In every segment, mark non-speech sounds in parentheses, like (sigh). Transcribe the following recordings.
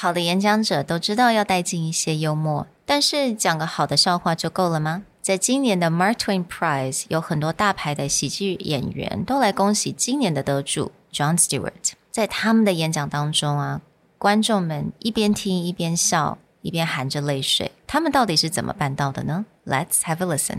好的演讲者都知道要带进一些幽默，但是讲个好的笑话就够了吗？在今年的 Mark Twain Prize，有很多大牌的喜剧演员都来恭喜今年的得主 John Stewart。在他们的演讲当中啊，观众们一边听一边笑，一边含着泪水。他们到底是怎么办到的呢？Let's have a listen.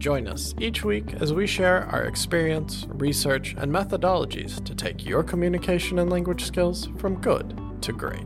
Join us each week as we share our experience, research, and methodologies to take your communication and language skills from good to great.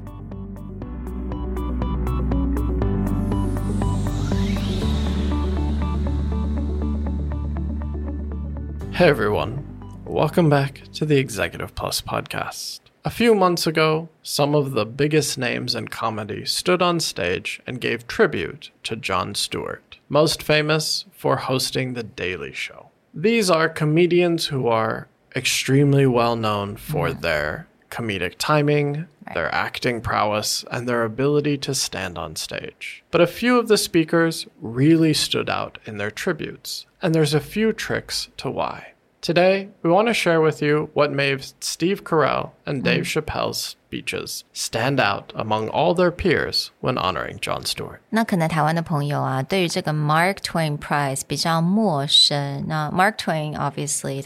Hey everyone, welcome back to the Executive Plus podcast. A few months ago, some of the biggest names in comedy stood on stage and gave tribute to Jon Stewart, most famous for hosting The Daily Show. These are comedians who are extremely well known for their comedic timing, their acting prowess, and their ability to stand on stage. But a few of the speakers really stood out in their tributes, and there's a few tricks to why. Today, we want to share with you what made Steve Carell and hmm. Dave Chappelle's speeches stand out among all their peers when honoring Jon Stewart. 那可能台湾的朋友啊，对于这个 Mark Twain Prize 比较陌生。那 Mark Twain obviously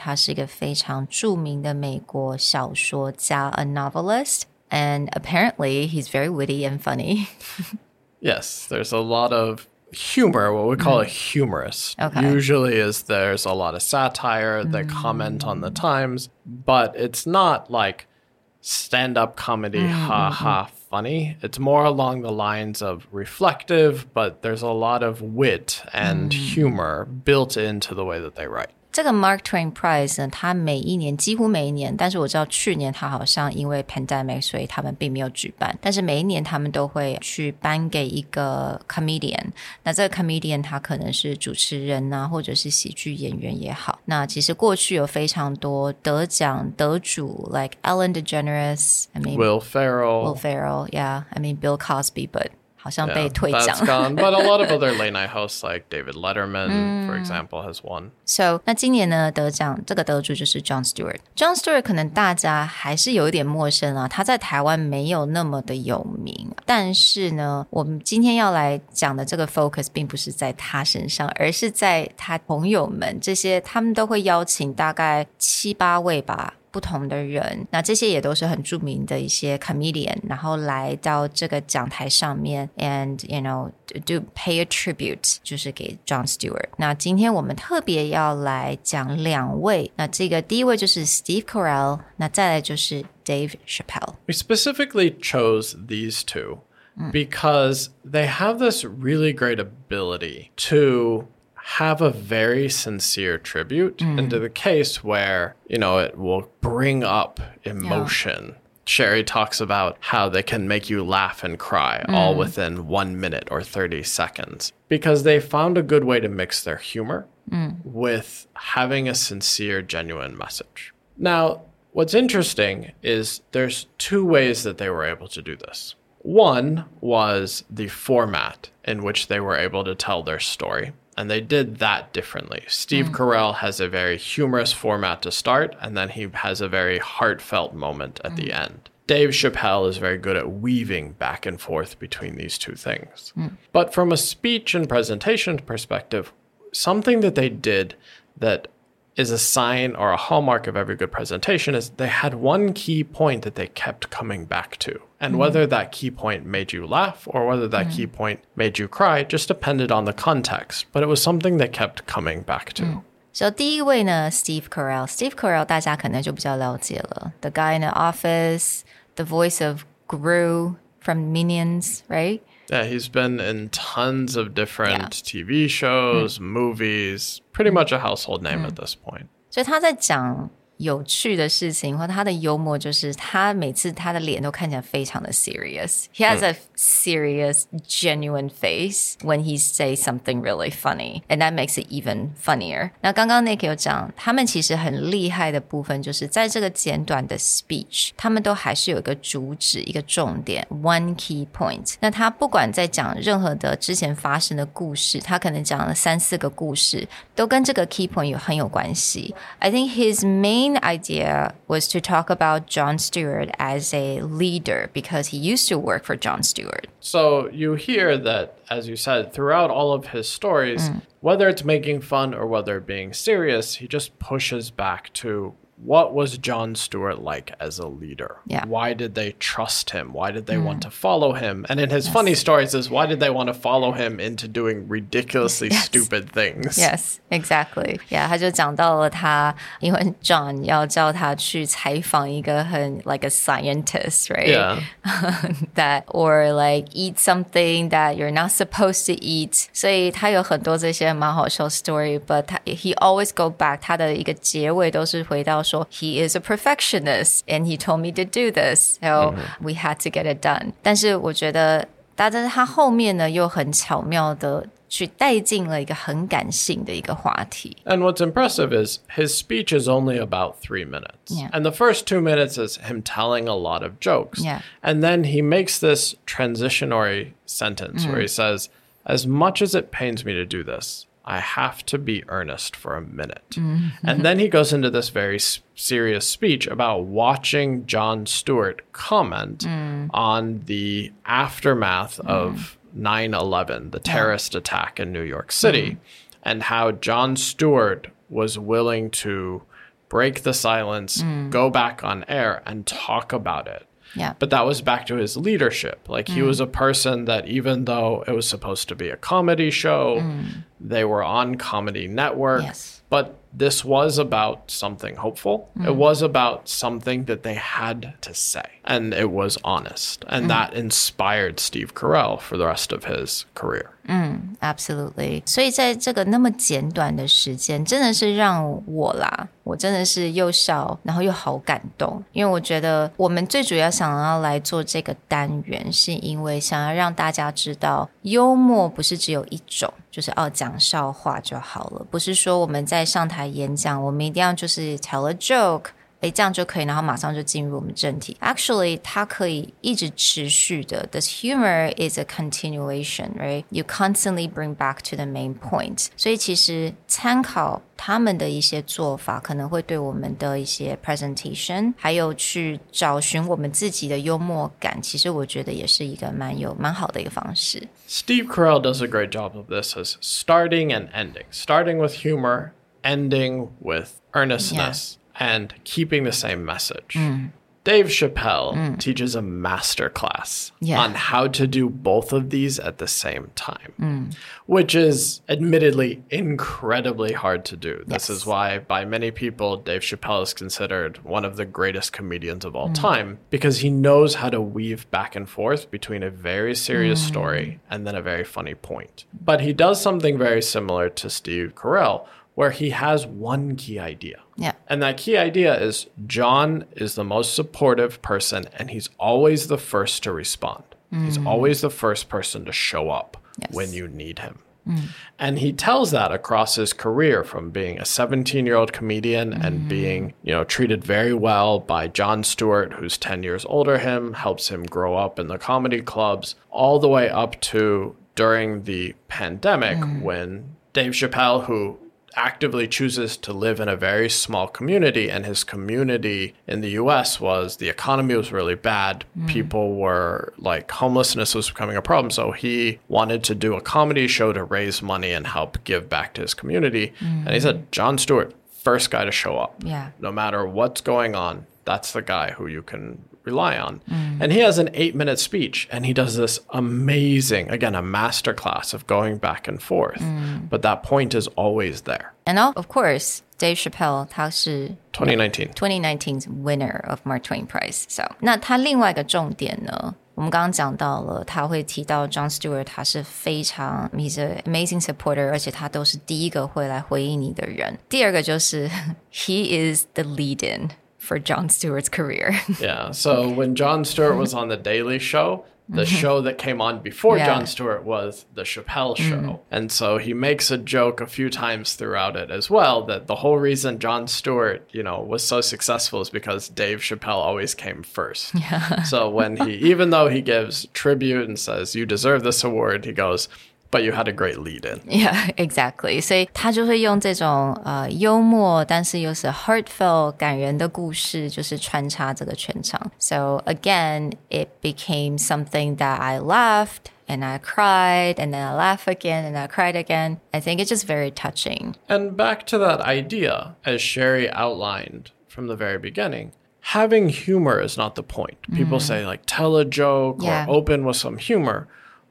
novelist, and apparently, he's very witty and funny. (laughs) yes, there's a lot of humor, what we call a mm. humorist. Okay. Usually is there's a lot of satire, they comment on the mm. times, but it's not like stand-up comedy mm, ha ha funny. It's more along the lines of reflective, but there's a lot of wit and humor built into the way that they write. 这个 Mark Twain Prize 呢，它每一年几乎每一年，但是我知道去年它好像因为 pandemic，所以他们并没有举办。但是每一年他们都会去颁给一个 comedian。那这个 comedian 他可能是主持人呐、或者是喜剧演员也好。那其实过去有非常多得奖得主，like Ellen DeGeneres，I mean Will Will Ferrell. Ferrell，yeah，I mean Bill Cosby，but 好像被退奖。Yeah, that's gone. But a lot of other late night hosts like David Letterman, for example, has won. So 那今年呢得奖这个得主就是 Jon Stewart。Jon Stewart 可能大家还是有一点陌生啊，他在台湾没有那么的有名。但是呢，我们今天要来讲的这个 focus 并不是在他身上，而是在他朋友们这些，他们都会邀请大概七八位吧。不同的人，那这些也都是很著名的一些 comedian，然后来到这个讲台上面，and you know do pay a tribute，就是给 Jon Stewart。那今天我们特别要来讲两位，那这个第一位就是 Steve Carell，那再来就是 Dave Chappelle。We specifically chose these two mm. because they have this really great ability to have a very sincere tribute into mm. the case where, you know, it will bring up emotion. Sherry talks about how they can make you laugh and cry all mm. within one minute or 30 seconds because they found a good way to mix their humor mm. with having a sincere, genuine message. Now, what's interesting is there's two ways that they were able to do this. One was the format in which they were able to tell their story, and they did that differently. Steve mm. Carell has a very humorous format to start, and then he has a very heartfelt moment at the mm. end. Dave Chappelle is very good at weaving back and forth between these two things. Mm. But from a speech and presentation perspective, something that they did that is a sign or a hallmark of every good presentation is they had one key point that they kept coming back to. And whether that key point made you laugh or whether that key point made you cry just depended on the context. But it was something they kept coming back to. So 第一位呢，Steve Carell，Steve Carell 大家可能就比较了解了，The guy in the office，the voice of Gru from Minions，right？ Yeah, he's been in tons of different TV shows, movies, pretty much a household name at this point. 所以他在讲 有趣的事情，或他的幽默，就是他每次他的脸都看起来非常的 serious。He has a serious, genuine face when he says something really funny, and that makes it even funnier. 那刚刚 Nick 有讲，他们其实很厉害的部分，就是在这个简短的 speech，他们都还是有一个主旨、一个重点，one key point。那他不管在讲任何的之前发生的故事，他可能讲了三四个故事，都跟这个 key point 有很有关系。I think his main idea was to talk about Jon Stewart as a leader because he used to work for Jon Stewart. So you hear that, as you said, throughout all of his stories, mm. whether it's making fun or whether being serious, he just pushes back to what was Jon Stewart like as a leader? Yeah. Why did they trust him? Why did they mm. want to follow him? And in his yes. funny stories is why did they want to follow him into doing ridiculously yes. stupid things? Yes, exactly. Yeah, 他就讲到了他因为 Jon like a scientist, right? Yeah. (laughs) that or like eat something that you're not supposed to eat. 所以他有很多这些蛮好笑 story, but he always go back 他的一个结尾都是回到说 he is a perfectionist and he told me to do this, so we had to get it done. 但是我觉得，但是他后面呢又很巧妙的去带进了一个很感性的一个话题。 And what's impressive is his speech is only about three minutes. Yeah. And the first two minutes is him telling a lot of jokes. Yeah. And then he makes this transitionary sentence where he says, As much as it pains me to do this, I have to be earnest for a minute. Mm-hmm. And then he goes into this very serious speech about watching Jon Stewart comment mm. on the aftermath mm. of 9 11, the terrorist attack in New York City, mm. and how Jon Stewart was willing to break the silence, go back on air, and talk about it. Yeah. But that was back to his leadership. Like he mm. was a person that even though it was supposed to be a comedy show, mm. they were on Comedy Network. Yes. But this was about something hopeful. It was about something that they had to say. And it was honest. And that inspired Steve Carell for the rest of his career. Absolutely，所以在这个那么简短的时间，真的是让我啦，我真的是又笑，然后又好感动，因为我觉得我们最主要想要来做这个单元，是因为想要让大家知道，幽默不是只有一种，就是哦讲笑话就好了，不是说我们在上台 演讲，我们一定要就是 tell a joke。诶，这样就可以，然后马上就进入我们正题。Actually，它可以一直持续的。This humor is a continuation, right? You constantly bring back to the main point. 所以其实参考他们的一些做法，可能会对我们的一些 presentation，还有去找寻我们自己的幽默感，其实我觉得也是一个蛮有蛮好的一个方式。 Steve Carell does a great job of this as starting and ending, starting with humor, ending with earnestness, and keeping the same message. Mm. Dave Chappelle mm. teaches a master class Yeah. on how to do both of these at the same time, mm. which is admittedly incredibly hard to do. This Yes. is why, by many people, Dave Chappelle is considered one of the greatest comedians of all time because he knows how to weave back and forth between a very serious story and then a very funny point. But he does something very similar to Steve Carell, where he has one key idea. Yeah. And that key idea is Jon is the most supportive person and he's always the first to respond. He's mm. always the first person to show up Yes. when you need him. Mm. And he tells that across his career from being a 17 year old comedian and mm. being, you know, treated very well by Jon Stewart, who's 10 years older him, helps him grow up in the comedy clubs, all the way up to during the pandemic when Dave Chappelle, who actively chooses to live in a very small community and his community in the US was the economy was really bad. Mm. People were like homelessness was becoming a problem so he wanted to do a comedy show to raise money and help give back to his community. And he said mm. Jon Stewart first guy to show up. Yeah. no matter what's going on that's the guy who you can rely on. Mm. And he has an eight minute speech and he does this amazing, again, a masterclass of going back and forth. Mm. But that point is always there. And of course, Dave Chappelle 他是 twenty nineteen twenty nineteen winner of Mark Twain Prize。So 那他另外一个重点呢？我们刚刚讲到了，他会提到 Jon Stewart，他是非常 he's an amazing supporter，而且他都是第一个会来回应你的人。第二个就是 (laughs) he is the lead in。For Jon Stewart's career. (laughs) Yeah. So when Jon Stewart was on the Daily Show, the mm-hmm. show that came on before Yeah. Jon Stewart was the Chappelle mm. show. And so he makes a joke a few times throughout it as well that the whole reason Jon Stewart, you know, was so successful is because Dave Chappelle always came first. Yeah. so when he even though he gives tribute and says you deserve this award, he goes, but you had a great lead in. (laughs) Yeah, exactly. 所以他就会用这种呃幽默，但是又是 heartfelt 感人的故事，就是穿插这个全场。So again, it became something that I laughed and I cried and then I laughed again and I cried again. I think it's just very touching. And back to that idea, as Sherry outlined from the very beginning, having humor is not the point. People say, like, tell a joke Yeah. or open with some humor.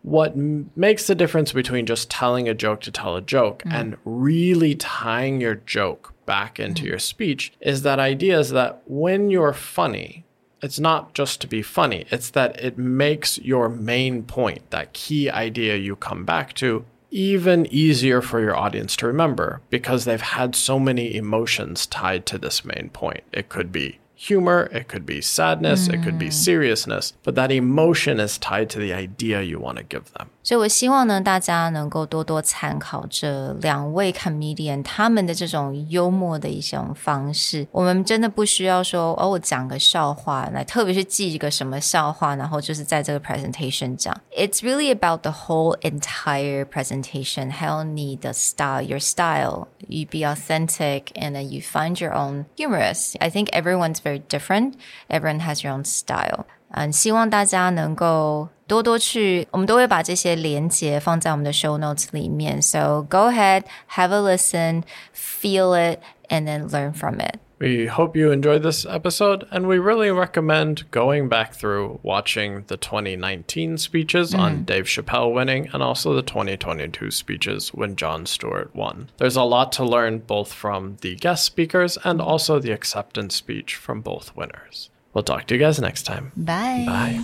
What m- makes the difference between just telling a joke to tell a joke mm. and really tying your joke back into mm. your speech is that idea is that when you're funny, it's not just to be funny, it's that it makes your main point, that key idea you come back to, even easier for your audience to remember because they've had so many emotions tied to this main point. It could be humor, it could be sadness, it could be mm. seriousness, but that emotion is tied to the idea you want to give them. 所以我希望呢，大家能够多多参考这两位 comedian 他们的这种幽默的一种方式。我们真的不需要说哦，我讲个笑话来，特别是记一个什么笑话，然后就是在这个 presentation 讲。It's really about the whole entire presentation，还有你的 style, your style. You be authentic and then you find your own humorous. I think everyone's very different. Everyone has your own style. 嗯，希望大家能够 多多去，我们都会把这些连接放在我们的 show notes 里面。So go ahead, have a listen, feel it, and then learn from it. We hope you enjoyed this episode, and we really recommend going back through watching the 2019 speeches mm. on mm-hmm. Dave Chappelle winning and also the 2022 speeches when Jon Stewart won. There's a lot to learn both from the guest speakers and also the acceptance speech from both winners. We'll talk to you guys next time. Bye. Bye.